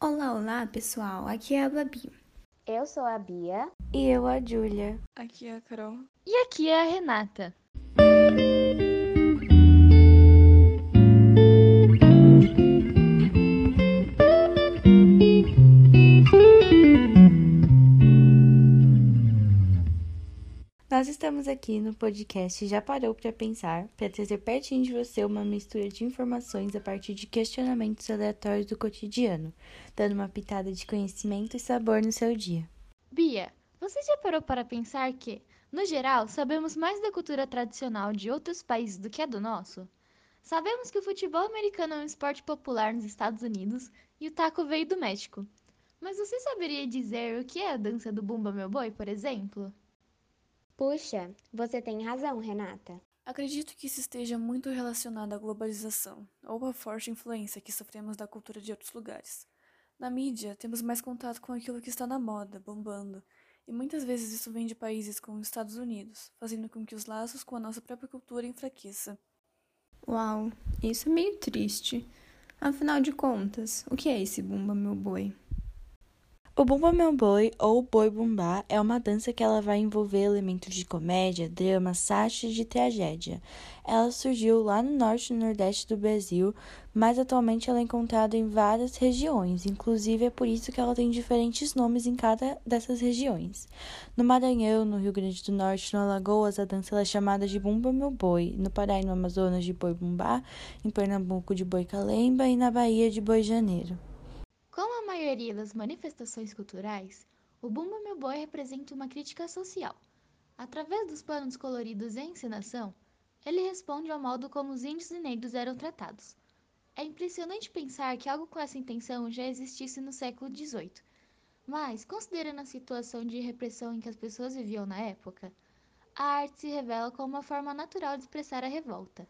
Olá, olá, pessoal. Aqui é a Babi. Eu sou a Bia. E eu a Júlia. Aqui é a Carol. E aqui é a Renata. Nós estamos aqui no podcast Já Parou para Pensar para trazer pertinho de você uma mistura de informações a partir de questionamentos aleatórios do cotidiano, dando uma pitada de conhecimento e sabor no seu dia. Bia, você já parou para pensar que, no geral, sabemos mais da cultura tradicional de outros países do que a do nosso? Sabemos que o futebol americano é um esporte popular nos Estados Unidos e o taco veio do México. Mas você saberia dizer o que é a dança do Bumba Meu Boi, por exemplo? Puxa, você tem razão, Renata. Acredito que isso esteja muito relacionado à globalização ou à forte influência que sofremos da cultura de outros lugares. Na mídia, temos mais contato com aquilo que está na moda, bombando, e muitas vezes isso vem de países como os Estados Unidos, fazendo com que os laços com a nossa própria cultura enfraqueça. Uau, isso é meio triste. Afinal de contas, o que é esse Bumba Meu Boi? O Bumba Meu Boi, ou Boi Bumbá, é uma dança que ela vai envolver elementos de comédia, drama, sátira e de tragédia. Ela surgiu lá no norte e nordeste do Brasil, mas atualmente ela é encontrada em várias regiões, inclusive é por isso que ela tem diferentes nomes em cada dessas regiões. No Maranhão, no Rio Grande do Norte, no Alagoas, a dança é chamada de Bumba Meu Boi, no Pará e no Amazonas de Boi Bumbá, em Pernambuco de Boi Calemba e na Bahia de Boi Janeiro. Maioria das manifestações culturais, o Bumba Meu Boi representa uma crítica social. Através dos planos coloridos e a encenação, ele responde ao modo como os índios e negros eram tratados. É impressionante pensar que algo com essa intenção já existisse no século XVIII, mas, considerando a situação de repressão em que as pessoas viviam na época, a arte se revela como uma forma natural de expressar a revolta.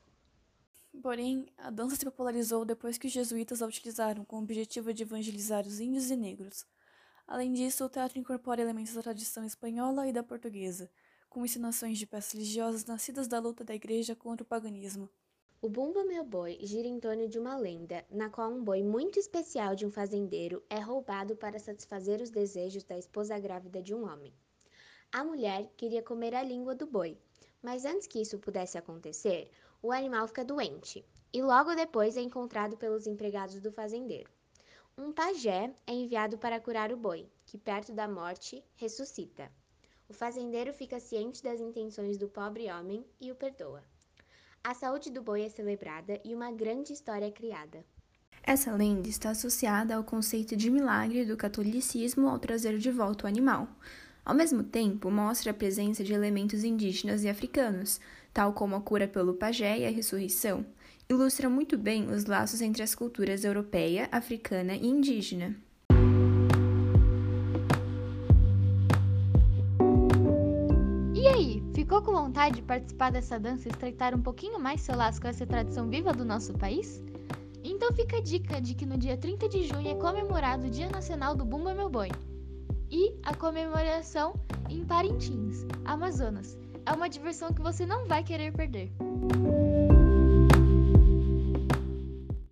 Porém, a dança se popularizou depois que os jesuítas a utilizaram com o objetivo de evangelizar os índios e negros. Além disso, o teatro incorpora elementos da tradição espanhola e da portuguesa, com encenações de peças religiosas nascidas da luta da igreja contra o paganismo. O Bumba Meu Boi gira em torno de uma lenda, na qual um boi muito especial de um fazendeiro é roubado para satisfazer os desejos da esposa grávida de um homem. A mulher queria comer a língua do boi, mas antes que isso pudesse acontecer, o animal fica doente e logo depois é encontrado pelos empregados do fazendeiro. Um pajé é enviado para curar o boi, que perto da morte ressuscita. O fazendeiro fica ciente das intenções do pobre homem e o perdoa. A saúde do boi é celebrada e uma grande história é criada. Essa lenda está associada ao conceito de milagre do catolicismo ao trazer de volta o animal. Ao mesmo tempo, mostra a presença de elementos indígenas e africanos, tal como a cura pelo pajé e a ressurreição, ilustra muito bem os laços entre as culturas europeia, africana e indígena. E aí, ficou com vontade de participar dessa dança e estreitar um pouquinho mais seu laço com essa tradição viva do nosso país? Então fica a dica de que no dia 30 de junho é comemorado o Dia Nacional do Bumba Meu Boi e a comemoração em Parintins, Amazonas. É uma diversão que você não vai querer perder.